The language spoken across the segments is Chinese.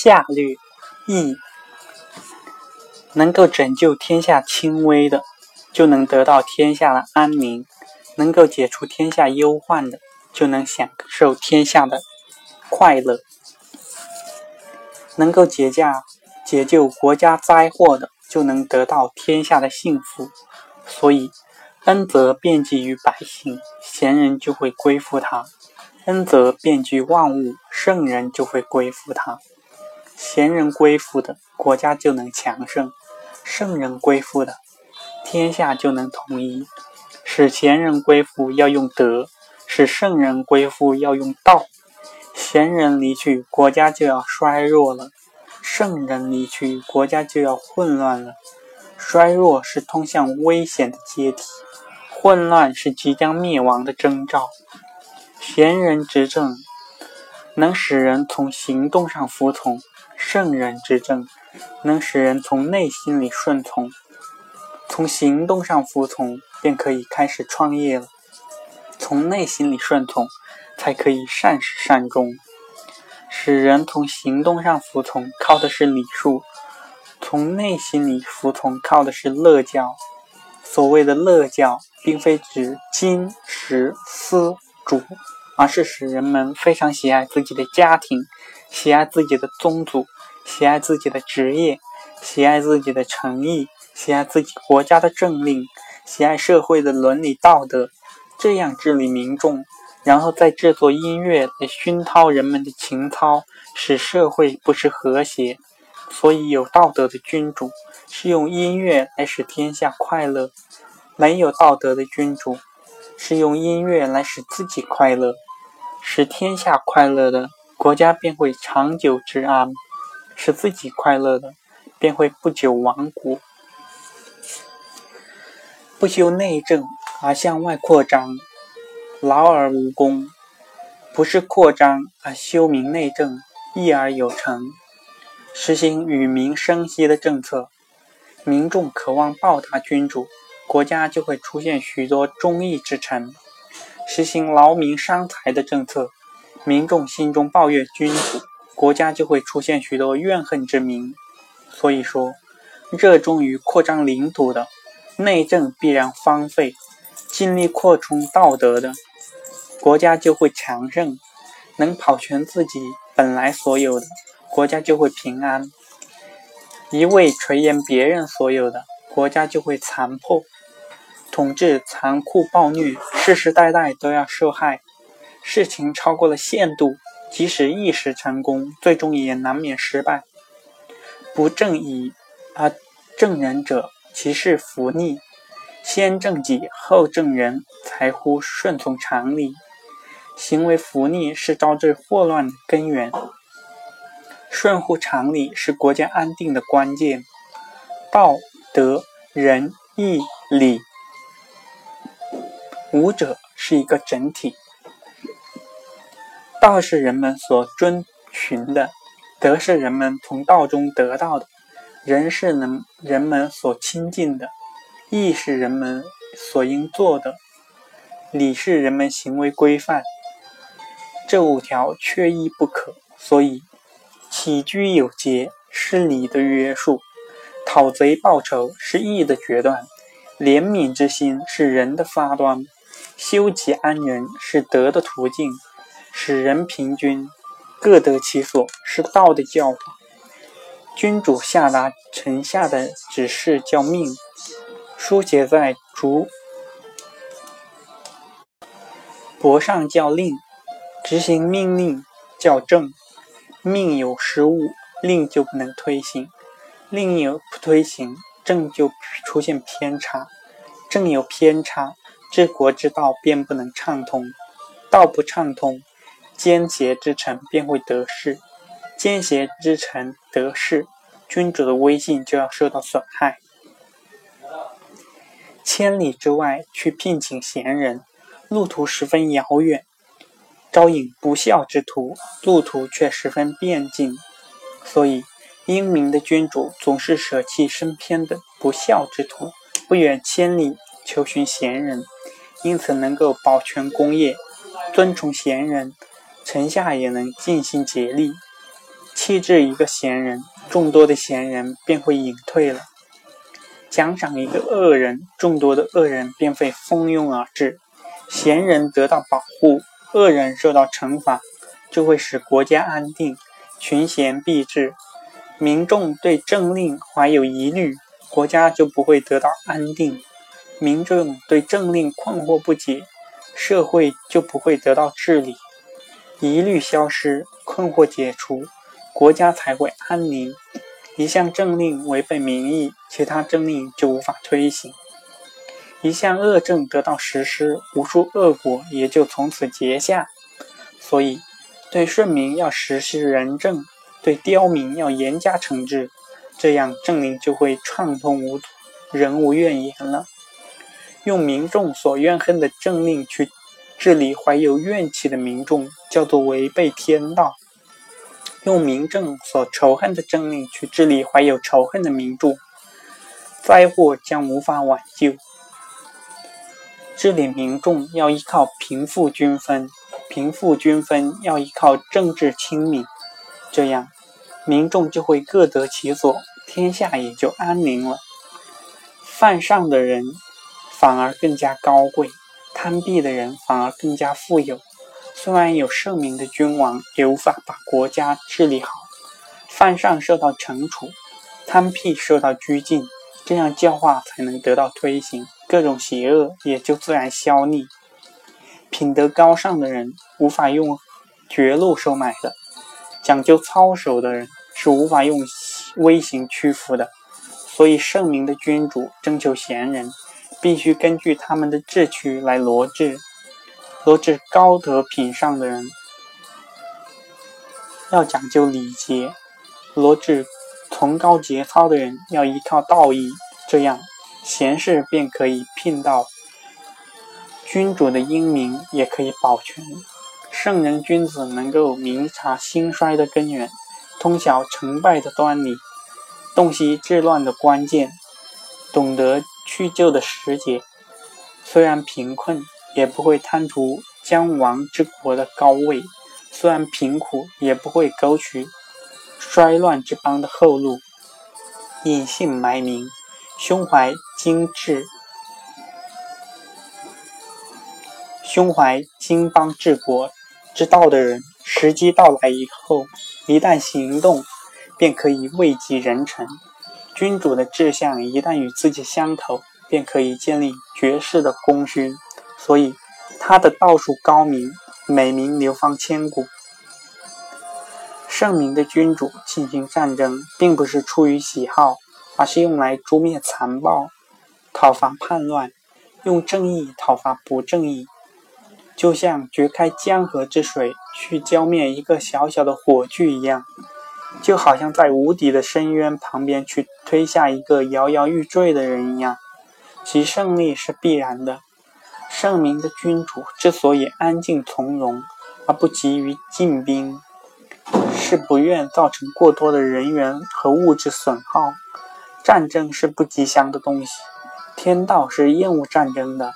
下略义，能够拯救天下轻微的，就能得到天下的安宁；能够解除天下忧患的，就能享受天下的快乐；能够解驾解救国家灾祸的，就能得到天下的幸福。所以，恩泽遍及于百姓，贤人就会归附他。恩泽遍及万物，圣人就会归附他；贤人归附的国家就能强盛，圣人归附的天下就能统一。使贤人归附要用德，使圣人归附要用道。贤人离去，国家就要衰弱了；圣人离去，国家就要混乱了。衰弱是通向危险的阶梯，混乱是即将灭亡的征兆。贤人执政能使人从行动上服从，圣人执政能使人从内心里顺从。从行动上服从，便可以开始创业了；从内心里顺从，才可以善始善终。使人从行动上服从，靠的是礼数；从内心里服从，靠的是乐教。所谓的乐教，并非指金石丝。主，而是使人们非常喜爱自己的家庭，喜爱自己的宗族，喜爱自己的职业，喜爱自己的诚意，喜爱自己国家的政令，喜爱社会的伦理道德，这样治理民众，然后再制作音乐来熏陶人们的情操，使社会不失和谐。所以，有道德的君主是用音乐来使天下快乐，没有道德的君主。是用音乐来使自己快乐，使天下快乐的国家便会长久治安；使自己快乐的便会不久亡国。不修内政而向外扩张，劳而无功；不是扩张而修明内政，易而有成。实行与民生息的政策，民众渴望报答君主。国家就会出现许多忠义之臣，实行劳民伤财的政策，民众心中抱怨君主，国家就会出现许多怨恨之民。所以说，热衷于扩张领土的，内政必然荒废；尽力扩充道德的，国家就会强盛；能保全自己本来所有的，国家就会平安；一味垂涎别人所有的，国家就会残破。统治残酷暴虐，世世代代都要受害。事情超过了限度，即使一时成功，最终也难免失败。不正义而正人者，其事弗逆。先正己后正人，才乎顺从常理。行为弗逆是招致祸乱的根源。顺乎常理是国家安定的关键。道德仁义礼。五者是一个整体，道是人们所遵循的，德是人们从道中得到的，仁是能人们所亲近的，义是人们所应做的，礼是人们行为规范。这五条缺一不可，所以起居有节是礼的约束，讨贼报仇是义的决断，怜悯之心是人的发端。修己安人是德的途径，使人平均，各得其所是道的教法。君主下达臣下的指示叫命，书写在竹帛上叫令，执行命令叫政。命有失误，令就不能推行；令有不推行，政就出现偏差；政有偏差。治国之道便不能畅通，道不畅通，奸邪之臣便会得势，奸邪之臣得势，君主的威信就要受到损害。千里之外去聘请贤人，路途十分遥远；招引不孝之徒，路途却十分便近。所以，英明的君主总是舍弃身边的不孝之徒，不远千里求寻贤人。因此能够保全功业，尊崇贤人，臣下也能尽心竭力。弃置一个贤人，众多的贤人便会隐退了；奖赏一个恶人，众多的恶人便会蜂拥而至。贤人得到保护，恶人受到惩罚，就会使国家安定，群贤毕至。民众对政令怀有疑虑，国家就不会得到安定；民众对政令困惑不解，社会就不会得到治理。疑虑消失，困惑解除，国家才会安宁。一项政令违背民意，其他政令就无法推行。一项恶政得到实施，无数恶果也就从此结下。所以，对顺民要实施仁政，对刁民要严加惩治，这样政令就会畅通无阻，人无怨言了。用民众所怨恨的政令去治理怀有怨气的民众，叫做违背天道；用民众所仇恨的政令去治理怀有仇恨的民众，灾祸将无法挽救。治理民众要依靠贫富均分，贫富均分要依靠政治清明，这样民众就会各得其所，天下也就安宁了。犯上的人反而更加高贵，贪鄙的人反而更加富有。虽然有圣明的君王，也无法把国家治理好。犯上受到惩处，贪僻受到拘禁，这样教化才能得到推行。各种邪恶也就自然消匿。品德高尚的人无法用绝路收买的，讲究操守的人是无法用威刑屈服的。所以，圣明的君主征求贤人，必须根据他们的志趣来罗治。罗治高德品上的人，要讲究礼节；罗治崇高节操的人，要依靠道义。这样。贤士便可以聘到，君主的英明也可以保全。圣人君子能够明察兴衰的根源，通晓成败的端倪，洞悉治乱的关键，懂得去旧的时节。虽然贫困，也不会贪图将亡之国的高位；虽然贫苦，也不会苟取衰乱之邦的后路，隐姓埋名。胸怀精致、胸怀经邦治国之道的人，时机到来以后，一旦行动，便可以位极人臣。君主的志向一旦与自己相投，便可以建立绝世的功勋。所以，他的道术高明，美名流芳千古。圣明的君主进行战争，并不是出于喜好。而是用来诛灭残暴、讨伐叛乱，用正义讨伐不正义，就像掘开江河之水去浇灭一个小小的火炬一样，就好像在无底的深渊旁边去推下一个摇摇欲坠的人一样，其胜利是必然的。圣明的君主之所以安静从容而不急于进兵，是不愿造成过多的人员和物质损耗。战争是不吉祥的东西，天道是厌恶战争的。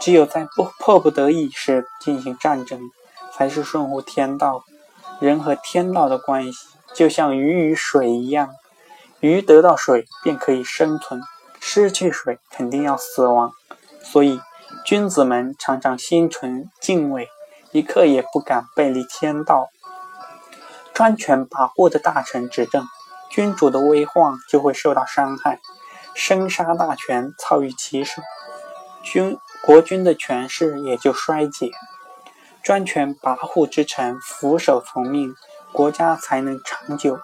只有在不迫不得已时进行战争，才是顺乎天道。人和天道的关系，就像鱼与水一样，鱼得到水便可以生存，失去水肯定要死亡。所以，君子们常常心存敬畏，一刻也不敢背离天道。专权跋扈的大臣执政。君主的威望就会受到伤害，生杀大权操于其手，君国君的权势也就衰竭。专权跋扈之臣俯首从命，国家才能长久；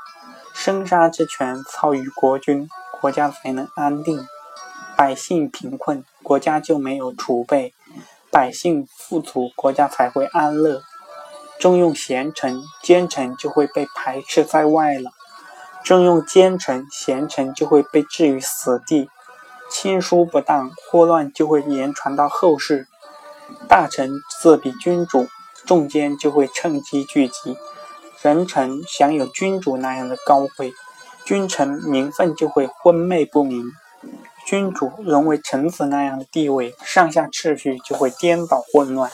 生杀之权操于国君，国家才能安定。百姓贫困，国家就没有储备；百姓富足，国家才会安乐。重用贤臣，奸臣就会被排斥在外了。重用奸臣，贤臣就会被置于死地；亲疏不当，祸乱就会延传到后世。大臣自比君主，众奸就会趁机聚集；人臣享有君主那样的高贵，君臣名分就会昏昧不明；君主沦为臣子那样的地位，上下秩序就会颠倒混乱。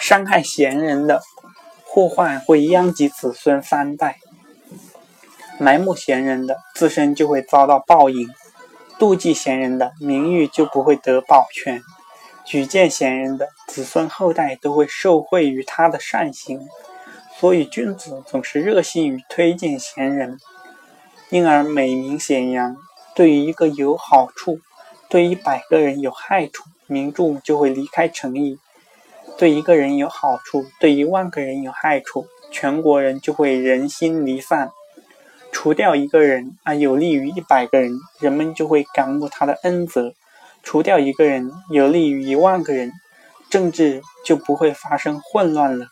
伤害贤人的祸患会殃及子孙三代。埋没贤人的，自身就会遭到报应；妒忌贤人的，名誉就不会得保全；举荐贤人的，子孙后代都会受惠于他的善行。所以，君子总是热心于推荐贤人，因而美名显扬。对于一个有好处，对一百个人有害处，名著就会离开诚意；对一个人有好处，对一万个人有害处，全国人就会人心离散。除掉一个人而有利于一百个人，人们就会感悟他的恩泽；除掉一个人有利于一万个人，政治就不会发生混乱了。